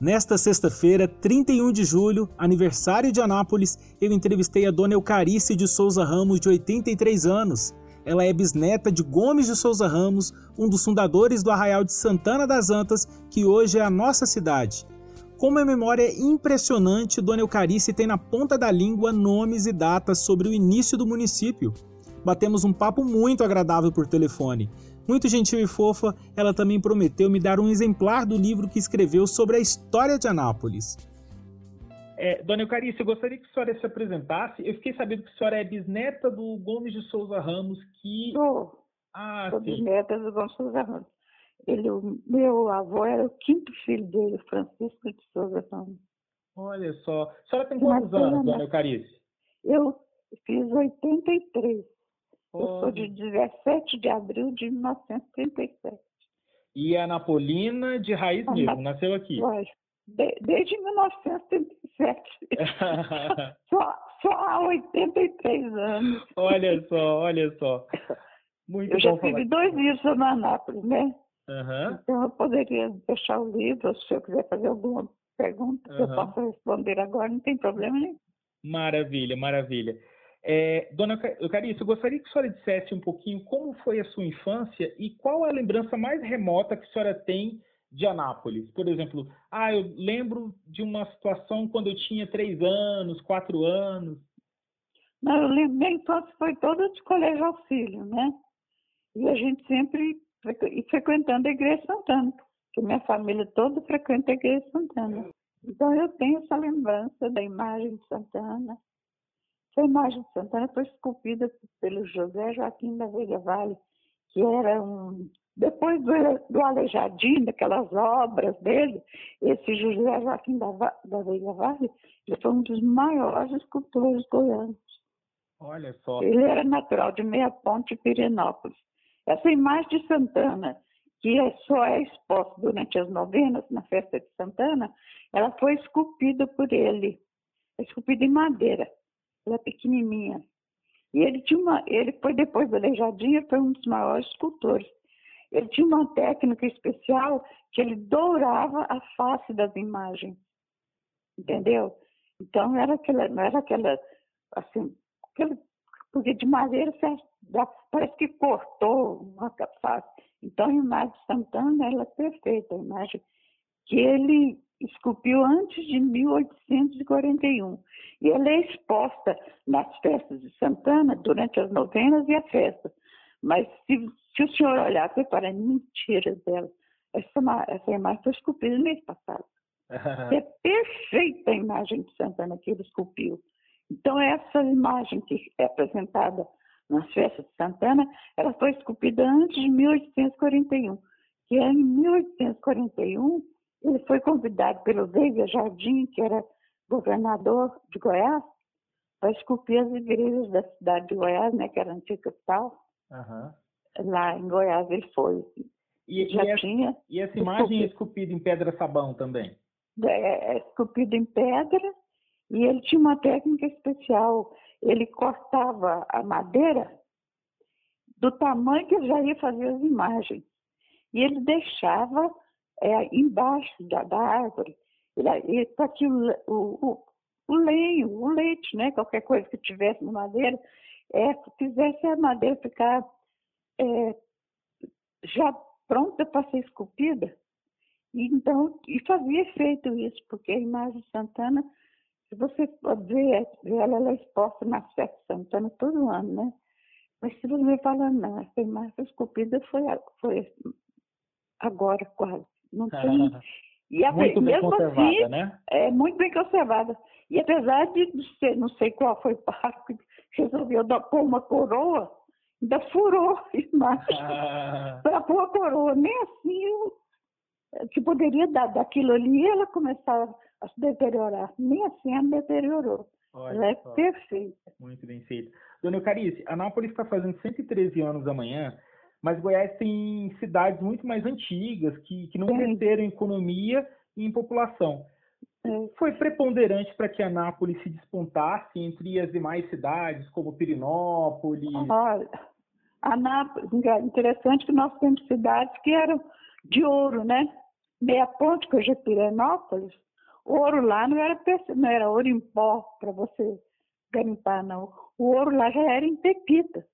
Nesta sexta-feira, 31 de julho, aniversário de Anápolis, eu entrevistei a dona Eucarice de Souza Ramos, de 83 anos. Ela é bisneta de Gomes de Souza Ramos, um dos fundadores do Arraial de Santana das Antas, que hoje é a nossa cidade. Com uma memória impressionante, Dona Eucarice tem na ponta da língua nomes e datas sobre o início do município. Batemos um papo muito agradável por telefone. Muito gentil e fofa, ela também prometeu me dar um exemplar do livro que escreveu sobre a história de Anápolis. É, Dona Eucarice, eu gostaria que a senhora se apresentasse. Eu fiquei sabendo que a senhora é bisneta do Gomes de Souza Ramos, que... Sou. Ah, Sou sim. bisneta do Gomes de Souza Ramos. Ele, o meu avô era o quinto filho dele, Francisco de Souza Ramos. Olha só. A senhora tem quantos anos, Dona Eucarice? Eu fiz 83. Eu sou de 17 de abril de 1937. E é napolina de raiz ah, mesmo, nasceu aqui? De, desde 1937. só, só há 83 anos. Olha só, olha só. Muito eu já tive dois livros sobre Anápolis, né? Uhum. Então eu poderia deixar o livro, se eu quiser fazer alguma pergunta, uhum. eu posso responder agora, não tem problema nenhum. Maravilha, maravilha. É, dona Eucarice, eu gostaria que a senhora dissesse um pouquinho como foi a sua infância e qual a lembrança mais remota que a senhora tem de Anápolis. Por exemplo, ah, eu lembro de uma situação quando eu tinha três anos, quatro anos. Não, eu lembro, foi toda de colégio auxílio, né? E a gente sempre e frequentando a Igreja Santana, que minha família toda frequenta a Igreja Santana. Então eu tenho essa lembrança da imagem de Santana, a imagem de Santana foi esculpida pelo José Joaquim da Veiga Vale, que era um. Depois do, do Aleijadinho, daquelas obras dele, esse José Joaquim da, da Veiga Vale, ele foi um dos maiores escultores goianos. Olha só. Ele era natural de Meia Ponte, Pirenópolis. Essa imagem de Santana, que é, só é exposta durante as novenas, na festa de Santana, ela foi esculpida por ele, esculpida em madeira ela é pequenininha. E ele tinha uma, ele foi depois Aleijadinho, foi um dos maiores escultores. Ele tinha uma técnica especial que ele dourava a face das imagens, entendeu? Então era aquela, não era aquela, assim, aquela, porque de madeira parece que cortou uma face. Então a imagem de Santana ela é perfeita, a imagem que ele esculpiu antes de 1841. E ela é exposta nas festas de Santana durante as novenas e a festa. Mas se, se o senhor olhar, para mentira dela. Essa, essa imagem foi esculpida no mês passado. é perfeita a imagem de Santana que ele esculpiu. Então, essa imagem que é apresentada nas festas de Santana, ela foi esculpida antes de 1841. Que é em 1841 ele foi convidado pelo Veiga Jardim, que era governador de Goiás, para esculpir as igrejas da cidade de Goiás, né, que era a antiga capital. Uhum. Lá em Goiás ele foi. E, Já e, essa, tinha e essa imagem é esculpida em pedra-sabão também? É, é esculpida em pedra e ele tinha uma técnica especial. Ele cortava a madeira do tamanho que ele já ia fazer as imagens. E ele deixava é, embaixo da, da árvore, para que o, o, o, lenho, o leite, né, qualquer coisa que tivesse na madeira, é, fizesse a madeira ficar é, já pronta para ser esculpida. Então, e fazia efeito isso, porque a imagem de Santana, se você ver ela, ela é exposta na de Santana todo ano, né? Mas se você fala, não, essa imagem esculpida foi, foi agora quase. Não tem. E a, muito bem conservada, assim, né? É muito bem conservada. E apesar de ser, não sei qual foi o parque, resolveu dar, pôr uma coroa, ainda furou a imagem ah. para pôr a coroa. Nem assim que poderia dar daquilo ali ela começar a se deteriorar. Nem assim ela deteriorou. Olha ela é só. perfeita. Muito bem feita. Dona Eucarice, Anápolis está fazendo 113 anos amanhã mas Goiás tem cidades muito mais antigas que, que não cresceram em economia e em população. Foi preponderante para que Anápolis se despontasse entre as demais cidades, como Pirinópolis? Olha, Anápolis, interessante que nós temos cidades que eram de ouro, né? Meia Ponte, que hoje é Pirenópolis, ouro lá não era, não era ouro em pó para você garimpar, não. O ouro lá já era em pepita.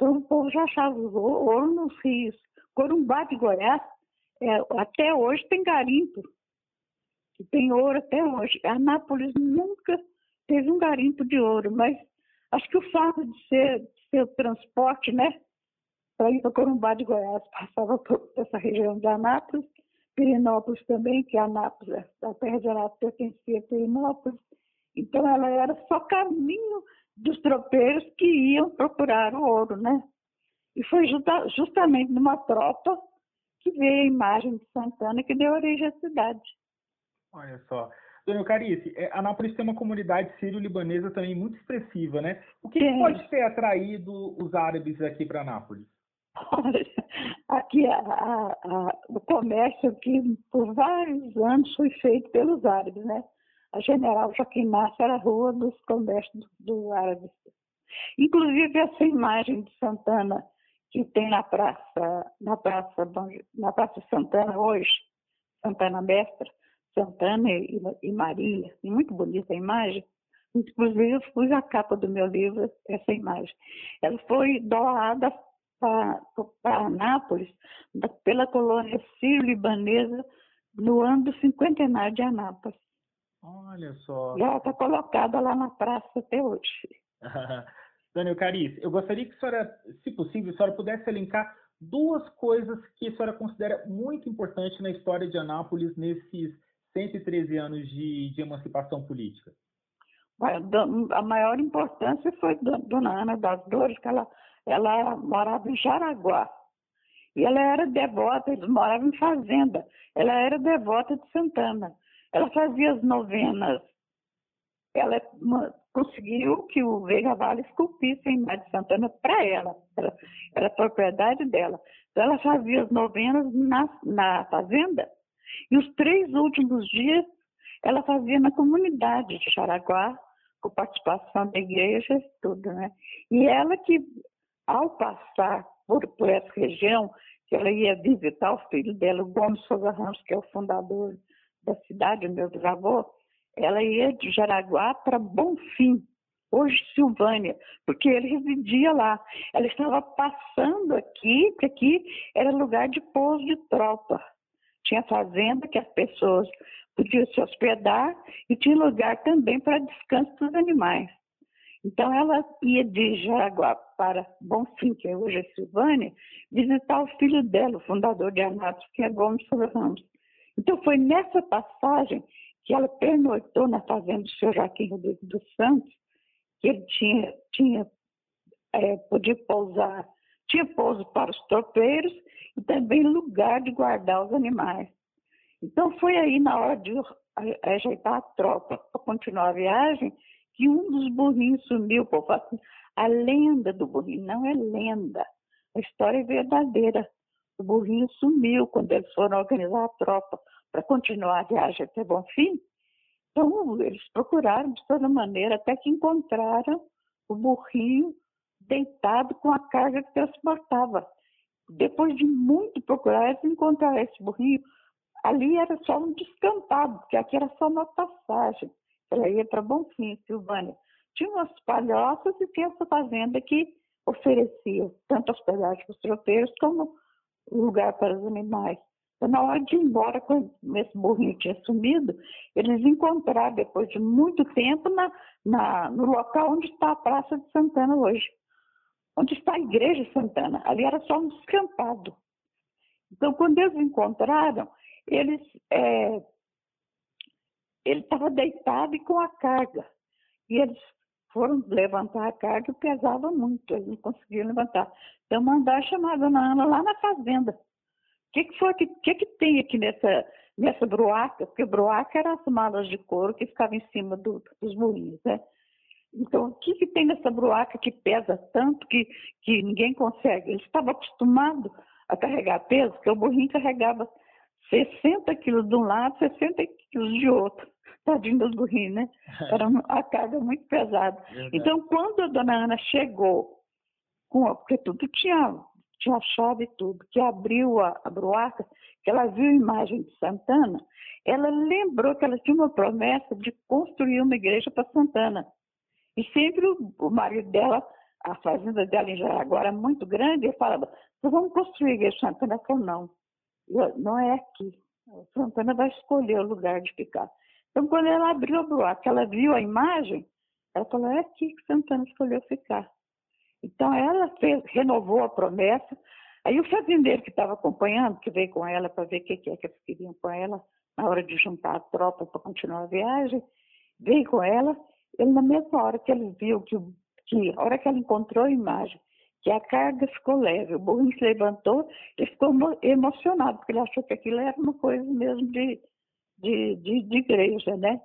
Então o povo já achava ouro nos rios. Corumbá de Goiás, é, até hoje tem garimpo. Tem ouro até hoje. Anápolis nunca teve um garimpo de ouro, mas acho que o fato de ser, de ser o transporte, né? Para ir para Corumbá de Goiás, passava por essa região de Anápolis, Pirinópolis também, que Anápolis, a terra de Anápolis pertencia a Pirinópolis. Então ela era só caminho dos tropeiros que iam procurar o ouro, né? E foi justa, justamente numa tropa que veio a imagem de Santana que deu origem à cidade. Olha só. Dona Carice, é, Anápolis tem uma comunidade sírio-libanesa também muito expressiva, né? O que, que pode ter atraído os árabes aqui para Anápolis? aqui a, a, a, o comércio aqui por vários anos foi feito pelos árabes, né? A General Joaquim Massa era a rua dos comércios do árabes. Inclusive essa imagem de Santana que tem na praça, na praça, na praça Santana hoje, Santana Mestra, Santana e, e Marília, muito bonita a imagem. Inclusive eu pus a capa do meu livro essa imagem. Ela foi doada para Anápolis pela colônia sírio-libanesa no ano do cinquentenário de Anápolis. Olha só. E ela está colocada lá na praça até hoje. Daniel Carice, eu gostaria que a senhora, se possível, a senhora pudesse elencar duas coisas que a senhora considera muito importantes na história de Anápolis nesses 113 anos de, de emancipação política. A maior importância foi Dona Ana das Dores, que ela, ela morava em Jaraguá. E ela era devota, eles moravam em fazenda. Ela era devota de Santana. Ela fazia as novenas. Ela conseguiu que o Veiga Vale esculpisse a imagem de Santana para ela. Era, propriedade dela. Então ela fazia as novenas na, na fazenda. E os três últimos dias ela fazia na comunidade de Xaraguá, com participação da igreja e tudo, né? E ela que, ao passar por, por essa região, que ela ia visitar o filho dela, o Gomes Souza Ramos, que é o fundador da cidade, meu bisavô, ela ia de Jaraguá para Bonfim, hoje Silvânia, porque ele residia lá. Ela estava passando aqui, porque aqui era lugar de pouso de tropa. Tinha fazenda que as pessoas podiam se hospedar e tinha lugar também para descanso dos animais. Então ela ia de Jaraguá para Bonfim, que hoje é Silvânia, visitar o filho dela, o fundador de Anatos, que é Gomes Ramos. Então foi nessa passagem que ela pernoitou na fazenda do seu Joaquim Rodrigues dos Santos, que ele tinha, tinha é, podia pousar, tinha pouso para os tropeiros e também lugar de guardar os animais. Então foi aí na hora de ajeitar a tropa para continuar a viagem que um dos burrinhos sumiu. Pô, assim, a lenda do burrinho não é lenda, a história é verdadeira. O burrinho sumiu quando eles foram organizar a tropa para continuar a viagem até Bonfim. Então, eles procuraram de toda maneira, até que encontraram o burrinho deitado com a carga que transportava. Depois de muito procurar, eles encontraram esse burrinho. Ali era só um descampado, porque aqui era só uma passagem. Ela ia para Bonfim, Silvânia. Tinha umas palhoças e tinha essa fazenda que oferecia tanto hospedagem para os tropeiros como lugar para os animais. Então, na hora de ir embora, quando esse burrinho tinha sumido, eles encontraram, depois de muito tempo, na, na, no local onde está a Praça de Santana hoje. Onde está a Igreja Santana. Ali era só um descampado. Então, quando eles encontraram, eles, é, ele estava deitado e com a carga. E eles foram levantar a carga e pesava muito, eles não conseguiam levantar. Então, mandaram a dona Ana lá na fazenda o que, que foi que, que, que tem aqui nessa, nessa broaca? Porque broaca eram as malas de couro que ficavam em cima do, dos moinhos, né? Então, o que, que tem nessa broaca que pesa tanto que, que ninguém consegue? Ele estava acostumado a carregar peso, porque o burrinho carregava 60 quilos de um lado, 60 quilos de outro. Tadinho dos burrinhos, né? Era uma carga muito pesada. Verdade. Então, quando a dona Ana chegou, com, porque tudo tinha tinha a chave e tudo, que abriu a, a broaca, que ela viu a imagem de Santana, ela lembrou que ela tinha uma promessa de construir uma igreja para Santana. E sempre o, o, marido dela, a fazenda dela em Jaraguá era muito grande, ele falava, vamos construir a igreja de Santana. Ela falou, não, eu, não é aqui. Santana vai escolher o lugar de ficar. Então, quando ela abriu a broaca, ela viu a imagem, ela falou, é aqui que Santana escolheu ficar. Então, ela fez, renovou a promessa. Aí o fazendeiro que estava acompanhando, que veio com ela para ver o que, que é que eles queriam com ela, na hora de juntar a tropa para continuar a viagem, veio com ela. Ele, na mesma hora que ele viu que, que a hora que ela encontrou a imagem, que a carga ficou leve, o burrinho se levantou, ele ficou emocionado, porque ele achou que aquilo era uma coisa mesmo de, de, de, de igreja, né?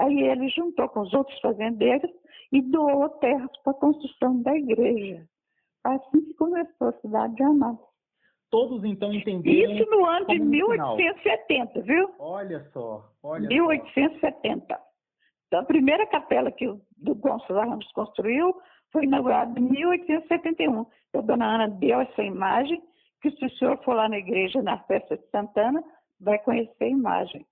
Aí ele juntou com os outros fazendeiros e doou terras para a construção da igreja. Assim que começou a cidade de Anápolis. Todos então entenderam. Isso no ano de 1870, viu? Olha só, olha 1870. Só. Então, a primeira capela que o do Gonçalo Ramos construiu foi inaugurada em 1871. Então, a dona Ana deu essa imagem, que se o senhor for lá na igreja, na festa de Santana, vai conhecer a imagem.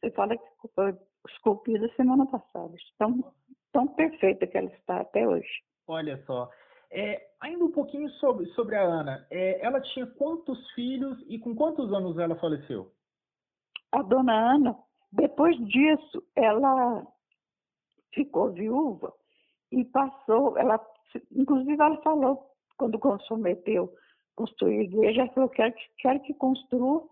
Você fala que foi esculpida semana passada. Tão, tão perfeita que ela está até hoje. Olha só. É, ainda um pouquinho sobre, sobre a Ana. É, ela tinha quantos filhos e com quantos anos ela faleceu? A dona Ana, depois disso, ela ficou viúva e passou, ela, inclusive ela falou, quando comprometeu construir a igreja, ela falou, quero, quero que construa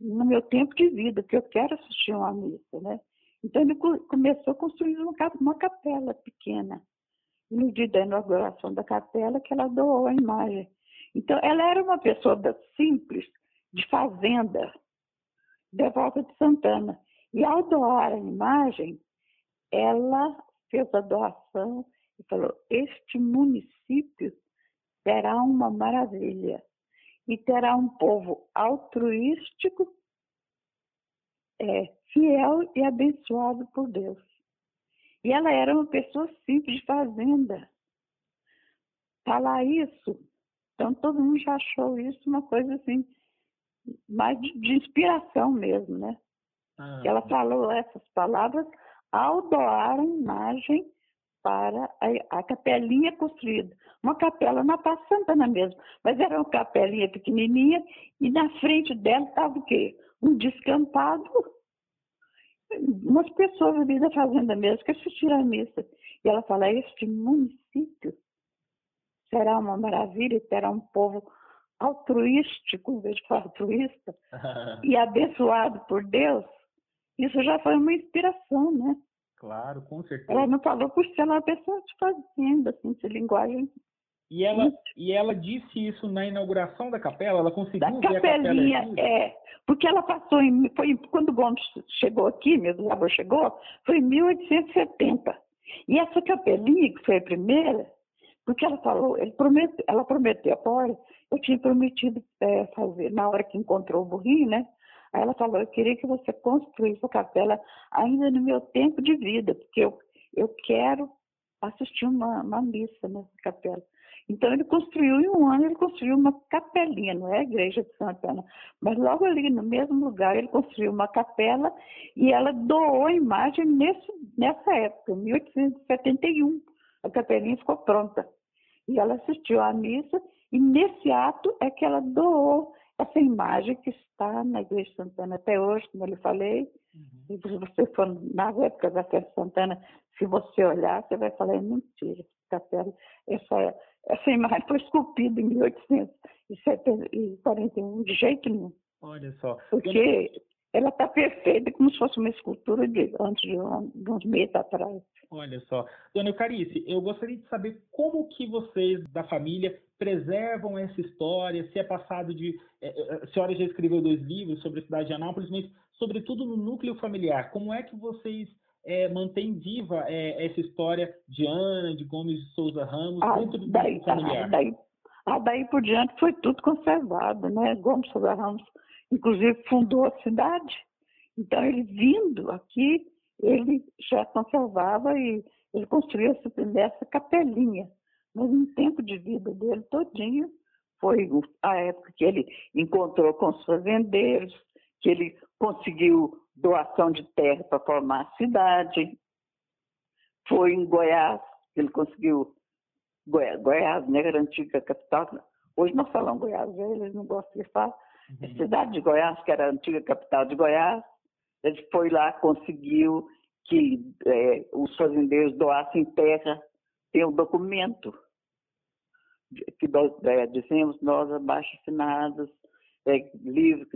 no meu tempo de vida, que eu quero assistir uma missa, né? Então ele começou a construir uma, capela pequena. E no dia da inauguração da capela que ela doou a imagem. Então ela era uma pessoa simples, de fazenda, devota de Santana. E ao doar a imagem, ela fez a doação e falou: Este município será uma maravilha e terá um povo altruístico, é, fiel e abençoado por Deus. E ela era uma pessoa simples de fazenda. Falar isso, então todo mundo já achou isso uma coisa assim, mais de, de inspiração mesmo, né? Ah, ela falou essas palavras ao doar a imagem para a, a, capelinha construída. Uma capela na Praça Santana mesmo, mas era uma capelinha pequenininha e na frente dela estava o quê? Um descampado umas pessoas ali da fazenda mesmo que assistiram a missa. E ela fala, este município será uma maravilha e terá um povo altruístico, em vez de falar altruísta, e abençoado por Deus. Isso já foi uma inspiração, né? Claro, com certeza. Ela não falou por ser uma pessoa de fazenda, assim, de linguagem e ela, e ela disse isso na inauguração da capela? Ela conseguiu da ver capelinha, a capela É, porque ela passou em. Foi, quando o Gomes chegou aqui, meu avô chegou, foi em 1870. E essa capelinha, que foi a primeira, porque ela falou, ele prometeu, ela prometeu, olha, eu tinha prometido é, fazer, na hora que encontrou o burrinho, né? Aí ela falou, eu queria que você construísse a capela ainda no meu tempo de vida, porque eu, eu quero assistir uma, uma missa nessa capela. Então ele construiu em um ano, ele construiu uma capelinha, não é a igreja de Santana, mas logo ali no mesmo lugar ele construiu uma capela e ela doou a imagem nesse, nessa época, 1871. A capelinha ficou pronta. E ela assistiu à missa e nesse ato é que ela doou essa imagem que está na igreja de Santana até hoje, como eu lhe falei. Uhum. E se você for nas épocas da de Santana, se você olhar, você vai falar, é mentira, capela, essa essa imagem foi esculpida em 1841, de jeito nenhum. Olha só. Porque ela está perfeita, como se fosse uma escultura de antes de, de uns meses atrás. Olha só. Dona Eucarice, eu gostaria de saber como que vocês da família preservam essa história, se é passado de... É, é, a senhora já escreveu dois livros sobre a cidade de Anápolis, mas sobretudo no núcleo familiar. Como é que vocês é, mantém viva é, essa história de Ana, de Gomes de Souza Ramos, ah, dentro do daí, familiar? Daí, ah, daí por diante foi tudo conservado, né? Gomes de Souza Ramos, inclusive, fundou a cidade. Então, ele vindo aqui, ele já conservava e ele construiu essa, essa capelinha. Mas no tempo de vida dele todinho foi a época que ele encontrou com os fazendeiros, que ele conseguiu doação de terra para formar a cidade. Foi em Goiás, que ele conseguiu. Goiás, Goiás né, era a antiga capital. Hoje nós falamos Goiás, né, eles não gostam de falar. Uhum. A cidade de Goiás, que era a antiga capital de Goiás, ele foi lá, conseguiu que é, os fazendeiros doassem terra, tem um documento que nós é, dizemos nós abaixo assinados, é, livre,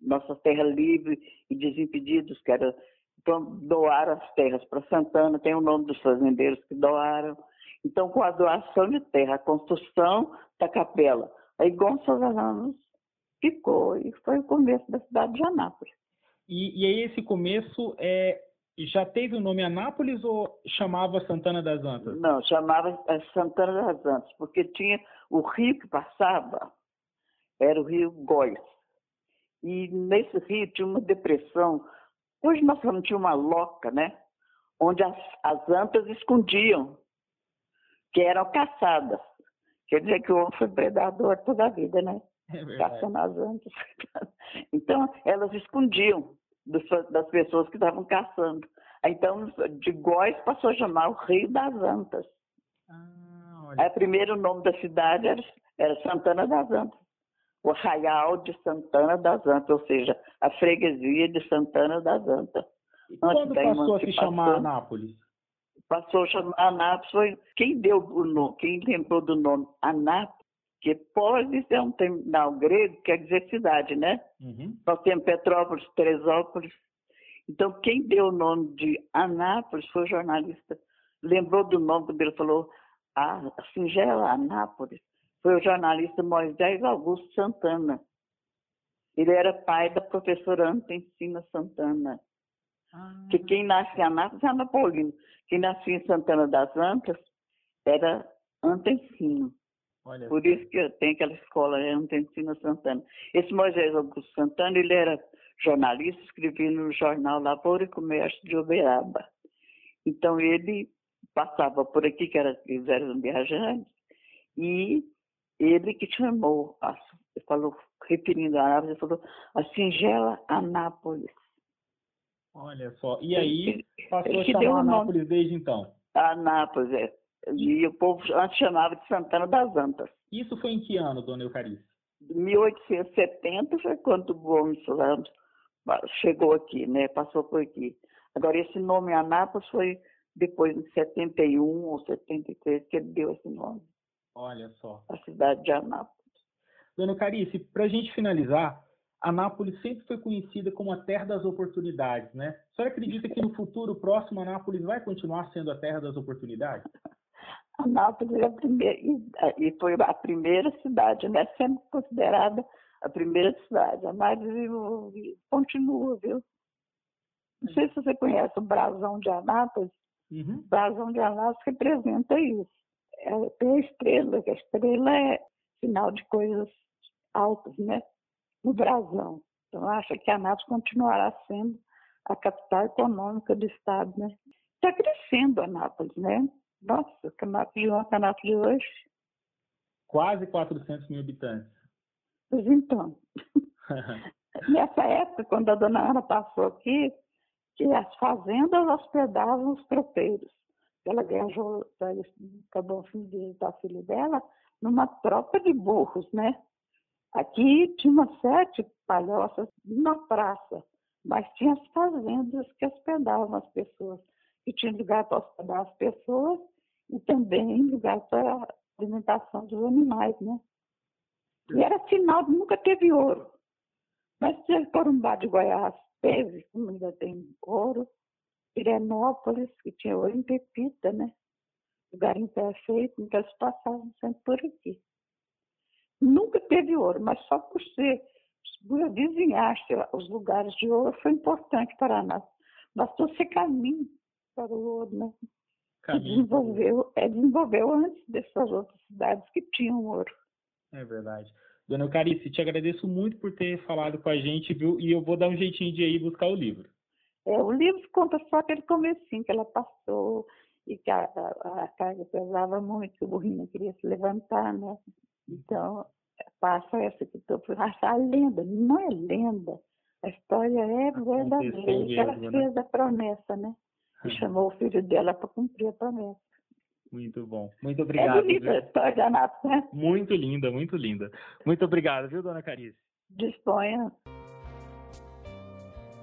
nossa terra livre e desimpedidos, que era então, doar as terras para Santana, tem o nome dos fazendeiros que doaram. Então, com a doação de terra, a construção da capela, aí Gonçalves Ramos ficou e foi o começo da cidade de Anápolis. E, e aí esse começo é, já teve o nome Anápolis ou chamava Santana das Antas? Não, chamava é, Santana das Antas, porque tinha o rio que passava, era o rio Góis. E nesse rio tinha uma depressão. Hoje nós falamos tinha uma loca, né? Onde as, as antas escondiam, que eram caçadas. Quer dizer que o homem foi predador toda a vida, né? É Caçando as antas. Então, elas escondiam das pessoas que estavam caçando. Então, de Góis passou a chamar o Rio das Antas. Ah, olha. Aí, o primeiro nome da cidade era, era Santana das Antas. O Arraial de Santana das Antas, ou seja, a freguesia de Santana das Antas. E quando passou a se chamar Anápolis? Passou a chamar Anápolis, foi quem deu o nome, quem lembrou do nome Anápolis, que Polis é um terminal grego, quer dizer cidade, né? Uhum. Nós temos Petrópolis, Teresópolis. Então, quem deu o nome de Anápolis foi o jornalista. Lembrou do nome quando ele falou a singela Anápolis. Foi o jornalista Moisés Augusto Santana. Ele era pai da professora Antensina Santana. Ah. Que quem nasce em Anápolis Anapolino. Quem nascia em Santana das Antas era Antensino. Olha. Por isso que tem aquela escola, é Antensina Santana. Esse Moisés Augusto Santana, ele era jornalista, escrevia no jornal Lavoura e Comércio de Uberaba. Então ele passava por aqui, que era, eles eram viajantes, e ele que chamou, ele falou, referindo a Anápolis, ele falou, a singela Anápolis. Olha só, e aí passou a chamar Anápolis desde então? Anápolis, é. E o povo antes chamava de Santana das Antas. Isso foi em que ano, dona Eucarice? 1870 foi quando o Gomes Ramos chegou aqui, né? Passou por aqui. Agora, esse nome Anápolis foi depois de 71 ou 73 que ele deu esse nome. Olha só. A cidade de Anápolis. Dona Carice, para a gente finalizar, Anápolis sempre foi conhecida como a terra das oportunidades, né? A senhora acredita que no futuro próximo Anápolis vai continuar sendo a terra das oportunidades? Anápolis é a primeira, e foi a primeira cidade, né? Sempre considerada a primeira cidade, a mais desenvolvida. Continua, viu? Não sei se você conhece o brasão de Anápolis. Uhum. O brasão de Anápolis representa isso. Tem a estrela, que a estrela é sinal de coisas altas, né? No brasão. Então, acho que Anápolis continuará sendo a capital econômica do estado, né? Está crescendo Anápolis, né? Nossa, Canato de ontem, Canato de hoje. Quase 400 mil habitantes. Pois então. Nessa época, quando a dona Ana passou aqui, que as fazendas hospedavam os tropeiros. Ela viajou para acabou de visitar o filho dela numa tropa de burros, né? Aqui tinha umas sete palhoças numa praça, mas tinha as fazendas que hospedavam as pessoas. E tinha lugar para hospedar as pessoas e também lugar para alimentação dos animais, né? E era sinal de nunca teve ouro. Mas teve Corumbá de Goiás, teve, como ainda tem ouro. Pirenópolis, que tinha ouro em Pepita, né? Lugar imperfeito, então eles passavam sempre por aqui. Nunca teve ouro, mas só por ser, por desenhar-se os lugares de ouro foi importante para nós. Bastou ser caminho para o ouro, né? desenvolveu, é, desenvolveu antes dessas outras cidades que tinham ouro. É verdade. Dona Eucarice, te agradeço muito por ter falado com a gente, viu? E eu vou dar um jeitinho de ir buscar o livro. É, o livro conta só aquele comecinho que ela passou e que a, a, a carga pesava muito, que o burrinho queria se levantar, né? Então, passa essa que estou a lenda, não é lenda, a história é verdadeira. Ela né? fez a promessa, né? E chamou o filho dela para cumprir a promessa. Muito bom. Muito obrigado. É bonita a história, Anato, né? Muito linda, muito linda. Muito obrigado, viu, dona Carice? Disponha.